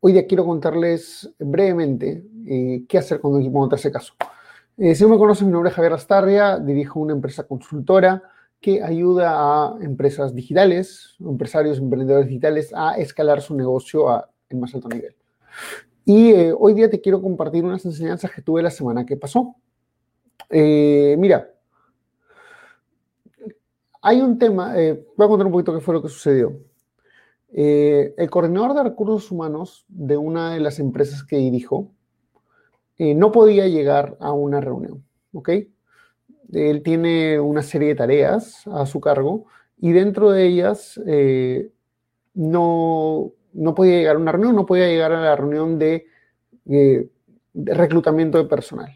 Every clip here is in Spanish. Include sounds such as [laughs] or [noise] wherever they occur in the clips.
Hoy día quiero contarles brevemente eh, qué hacer cuando un equipo no caso. Eh, si no me conoces, mi nombre es Javier Astarria, dirijo una empresa consultora que ayuda a empresas digitales, empresarios, emprendedores digitales a escalar su negocio a el más alto nivel. Y eh, hoy día te quiero compartir unas enseñanzas que tuve la semana que pasó. mira, hay un tema, voy a contar un poquito qué fue lo que sucedió. Eh, el coordinador de recursos humanos de una de las empresas que dirijo eh, no podía llegar a una reunión, ¿ok? Él tiene una serie de tareas a su cargo y dentro de ellas eh, no, no podía llegar a una reunión, no podía llegar a la reunión de, reclutamiento de personal.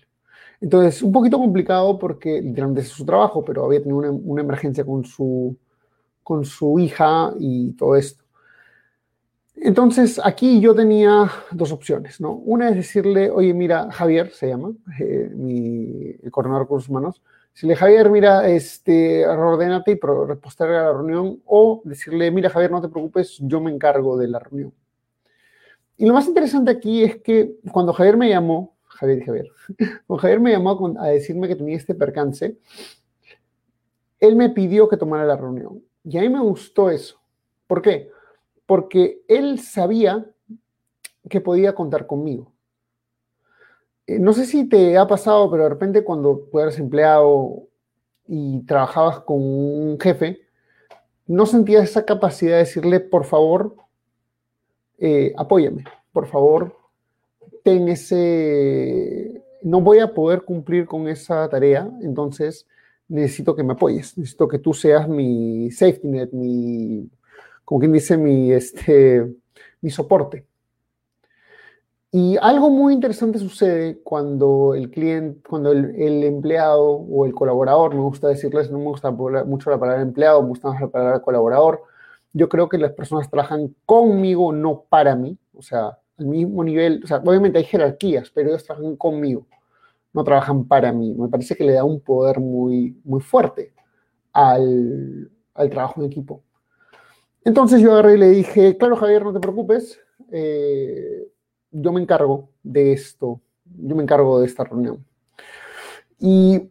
Entonces, un poquito complicado porque literalmente es su trabajo, pero había tenido una, una emergencia con su, con su hija y todo esto. Entonces, aquí yo tenía dos opciones, ¿no? Una es decirle, oye, mira, Javier se llama, eh, mi el coordinador de recursos humanos, decirle, Javier, mira, este, ordénate y posterga la reunión, o decirle, mira, Javier, no te preocupes, yo me encargo de la reunión. Y lo más interesante aquí es que cuando Javier me llamó, Javier Javier, [laughs] cuando Javier me llamó a decirme que tenía este percance, él me pidió que tomara la reunión. Y a mí me gustó eso. ¿Por qué? Porque él sabía que podía contar conmigo. Eh, no sé si te ha pasado, pero de repente cuando tú eras empleado y trabajabas con un jefe, no sentías esa capacidad de decirle, por favor, eh, apóyame, por favor, ten ese, no voy a poder cumplir con esa tarea, entonces necesito que me apoyes, necesito que tú seas mi safety net, mi como quien dice, mi, este, mi soporte. Y algo muy interesante sucede cuando el cliente, cuando el, empleado o el colaborador, me gusta decirles, no me gusta mucho la palabra empleado, me gusta más la palabra colaborador. Yo creo que las personas trabajan conmigo, no para mí. O sea, al mismo nivel, o sea, obviamente hay jerarquías, pero ellos trabajan conmigo, no trabajan para mí. Me parece que le da un poder muy, muy fuerte al, al trabajo en equipo. Entonces yo agarré y le dije, claro Javier, no te preocupes, eh, yo me encargo de esto, yo me encargo de esta reunión. Y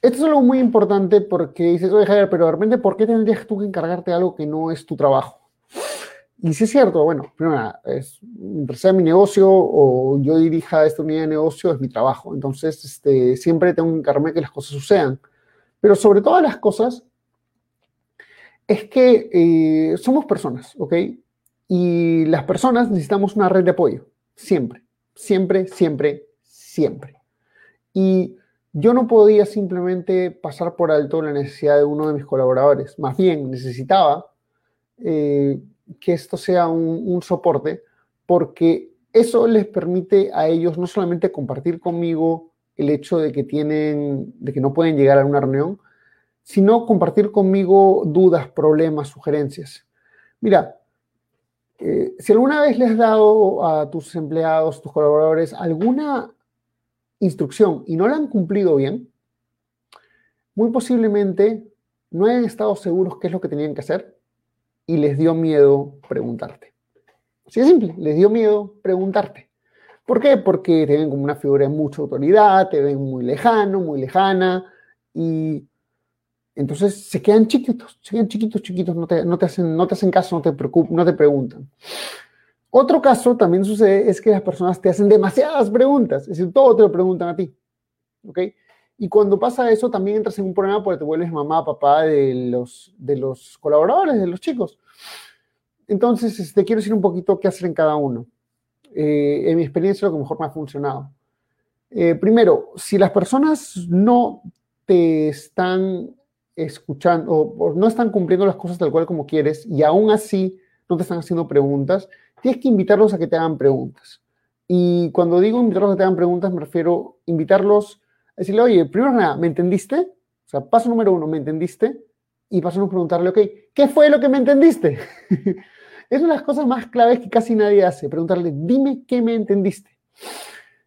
esto es algo muy importante porque dices, oye Javier, pero de repente, ¿por qué tendrías tú que encargarte de algo que no es tu trabajo? Y si es cierto, bueno, primero es, sea mi negocio o yo dirija esta unidad de negocio, es mi trabajo. Entonces, este, siempre tengo que encargarme que las cosas sucedan. Pero sobre todas las cosas, es que eh, somos personas, ¿ok? Y las personas necesitamos una red de apoyo, siempre, siempre, siempre, siempre. Y yo no podía simplemente pasar por alto la necesidad de uno de mis colaboradores, más bien necesitaba eh, que esto sea un, un soporte, porque eso les permite a ellos no solamente compartir conmigo el hecho de que tienen, de que no pueden llegar a una reunión, sino compartir conmigo dudas, problemas, sugerencias. Mira, eh, si alguna vez le has dado a tus empleados, tus colaboradores, alguna instrucción y no la han cumplido bien, muy posiblemente no hayan estado seguros qué es lo que tenían que hacer y les dio miedo preguntarte. Así de simple, les dio miedo preguntarte. ¿Por qué? Porque te ven como una figura de mucha autoridad, te ven muy lejano, muy lejana y entonces se quedan chiquitos, se quedan chiquitos, chiquitos, no te, hacen, no te hacen caso, no te, preocupan, no te preguntan. Otro caso también sucede es que las personas te hacen demasiadas preguntas, es decir, todo te lo preguntan a ti. ¿Ok? Y cuando pasa eso, también entras en un problema porque te vuelves mamá, papá de los, de los colaboradores, de los chicos. Entonces, te este, quiero decir un poquito qué hacer en cada uno. Eh, en mi experiencia, lo que mejor me ha funcionado. Eh, primero, si las personas no te están escuchando o, no están cumpliendo las cosas tal cual como quieres y aún así no te están haciendo preguntas, tienes que invitarlos a que te hagan preguntas. Y cuando digo invitarlos a que te hagan preguntas, me refiero a invitarlos a decirle, oye, primero nada, ¿me entendiste? O sea, paso número uno, ¿me entendiste? Y paso número preguntarle, ok, ¿qué fue lo que me entendiste? [laughs] es una de las cosas más claves que casi nadie hace, preguntarle, dime qué me entendiste.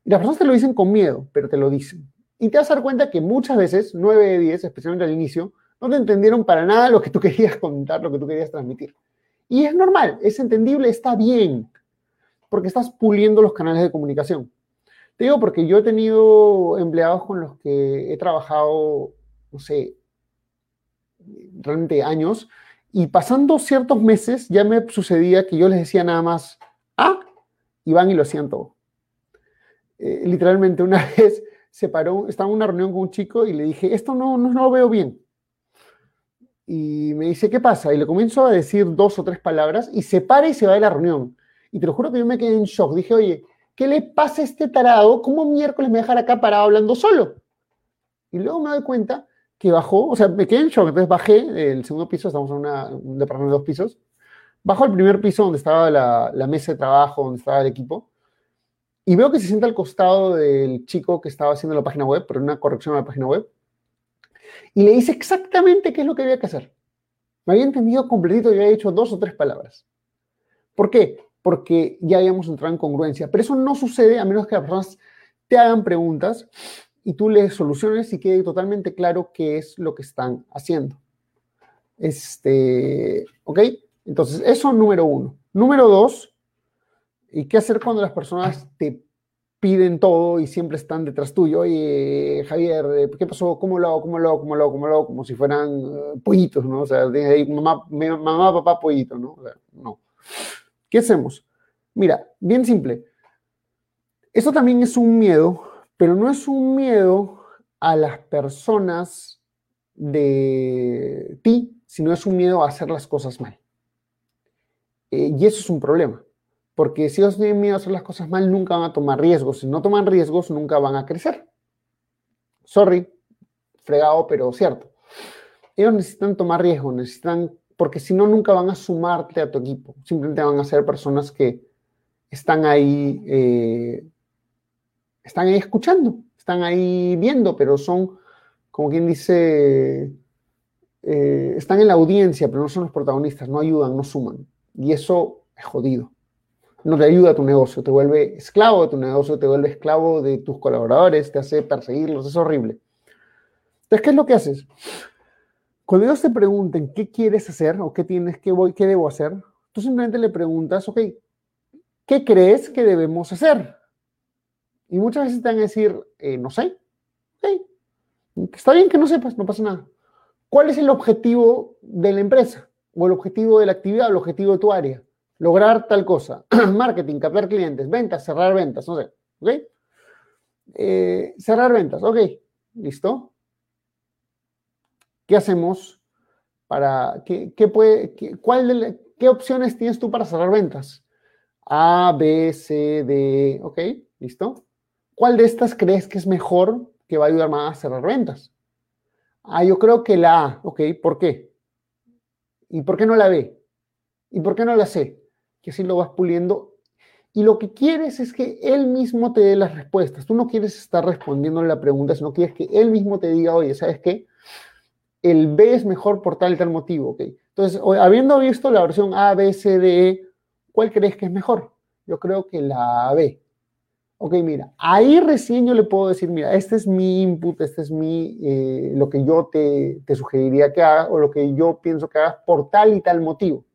Y las personas te lo dicen con miedo, pero te lo dicen. Y te vas a dar cuenta que muchas veces, 9 de 10, especialmente al inicio, no te entendieron para nada lo que tú [laughs] querías contar, lo que tú querías transmitir. Y es normal, es entendible, está bien, porque estás puliendo los canales de comunicación. Te digo porque yo he tenido empleados con los que he trabajado, no sé, realmente años, y pasando ciertos meses ya me sucedía que yo les decía nada más, ah, y van y lo hacían todo. Eh, literalmente una [laughs] vez se paró, estaba en una reunión con un chico y le dije, esto no, no, lo veo bien. Y me dice, ¿qué pasa? Y le comienzo a decir dos o tres palabras y se para y se va de la reunión. Y te lo juro que yo me quedé en shock. Dije, oye, ¿qué le pasa a este tarado? ¿Cómo miércoles me dejar acá parado hablando solo? Y luego me doy cuenta que bajó, o sea, me quedé en shock. Entonces bajé del segundo piso, estamos en una, un departamento de dos pisos. Bajo al primer piso donde estaba la, la mesa de trabajo, donde estaba el equipo. Y veo que se sienta al costado del chico que estaba haciendo la página web, pero una corrección a la página web y le dice exactamente qué es lo que había que hacer. Me había entendido completito y había dicho dos o tres palabras. ¿Por qué? Porque ya habíamos entrado en congruencia. Pero eso no sucede a menos que las personas te hagan preguntas y tú les soluciones y quede totalmente claro qué es lo que están haciendo. Este, ¿ok? Entonces, eso número uno. Número dos, ¿y qué hacer cuando las personas te piden todo y siempre están detrás tuyo. Oye, Javier, eh, ¿qué pasó? ¿Cómo lo hago? ¿Cómo lo hago? ¿Cómo lo hago? ¿Cómo lo hago? Como si fueran eh, pollitos, ¿no? O sea, mamá, mamá, papá, pollito, ¿no? O sea, no. ¿Qué hacemos? Mira, bien simple. Esto también es un miedo, pero no es un miedo a las personas de ti, sino es un miedo a hacer las cosas mal. Eh, y eso es un problema. Porque si ellos tienen miedo a hacer las cosas mal, nunca van a tomar riesgos. Si no toman riesgos, nunca van a crecer. Sorry, fregado, pero cierto. Ellos necesitan tomar riesgos, necesitan, porque si no, nunca van a sumarte a tu equipo. Simplemente van a ser personas que están ahí, eh, están ahí escuchando, están ahí viendo, pero son, como quien dice, eh, están en la audiencia, pero no son los protagonistas, no ayudan, no suman. Y eso es jodido no te ayuda a tu negocio, te vuelve esclavo de tu negocio, te vuelve esclavo de tus colaboradores, te hace perseguirlos, es horrible. Entonces, ¿qué es lo que haces? Cuando ellos te pregunten qué quieres hacer o qué tienes, qué voy, qué debo hacer, tú simplemente le preguntas, ok, ¿qué crees que debemos hacer? Y muchas veces te van a decir, eh, no sé. Está bien que no sepas, no pasa nada. ¿Cuál es el objetivo de la empresa? ¿O el objetivo de la actividad o el objetivo de tu área? Lograr tal cosa. [clears throat] Marketing, captar clientes, ventas, cerrar ventas, no sé. ¿Ok? Eh, cerrar ventas, ok, listo. ¿Qué hacemos para, qué, puede, cuál qué opciones tienes tú para cerrar ventas? A, B, C, D, ok, listo. ¿Cuál de estas crees que es mejor que va a ayudar más a cerrar ventas? Ah, yo creo que la A, ok, ¿por qué? ¿Y por qué no la B? ¿Y por qué no la C? Que así lo vas puliendo. Y lo que quieres es que él mismo te dé las respuestas. Tú no quieres estar respondiéndole la pregunta, sino quieres que él mismo te diga, oye, ¿sabes qué? El B es mejor por tal y tal motivo, ¿ok? Entonces, habiendo visto la versión A, B, C, D, E, ¿cuál crees que es mejor? Yo creo que la B. Ok, mira, ahí recién yo le puedo decir, mira, este es mi input, este es mi, eh, lo que yo te, te sugeriría que hagas o lo que yo pienso que hagas por tal y tal motivo.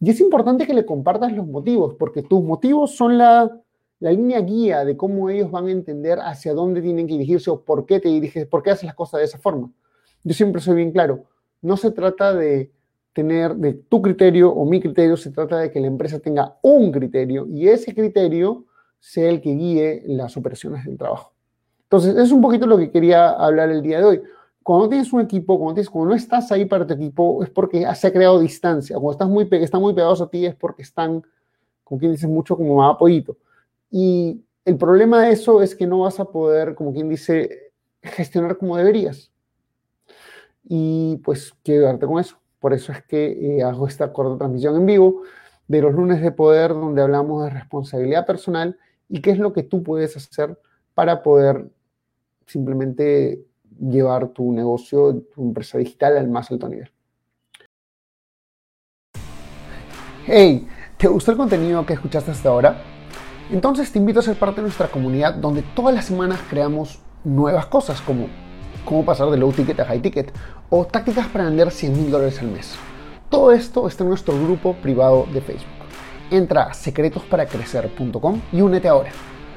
Y es importante que le compartas los motivos, porque tus motivos son la, línea guía de cómo ellos van a entender hacia dónde tienen que dirigirse o por qué te diriges, por qué haces las cosas de esa forma. Yo siempre soy bien claro, no se trata de tener de tu criterio o mi criterio, se trata de que la empresa tenga un criterio y ese criterio sea el que guíe las operaciones del trabajo. Entonces, es un poquito lo que quería hablar el día de hoy cuando tienes un equipo, cuando, tienes, cuando no estás ahí para tu equipo, es porque se ha creado distancia. Cuando estás muy, están muy pegados a ti es porque están, como quien dice, mucho como más apoyito. Y el problema de eso es que no vas a poder, como quien dice, gestionar como deberías. Y pues quiero darte con eso. Por eso es que eh, hago esta corta transmisión en vivo. de los lunes de poder donde hablamos de responsabilidad personal y qué es lo que tú puedes hacer para poder simplemente llevar tu negocio, tu empresa digital al más alto nivel. Hey, ¿te gustó el contenido que escuchaste hasta ahora? Entonces te invito a ser parte de nuestra comunidad donde todas las semanas creamos nuevas cosas como cómo pasar de low ticket a high ticket o tácticas para vender 100 mil dólares al mes. Todo esto está en nuestro grupo privado de Facebook. Entra a secretosparacrecer.com y únete ahora.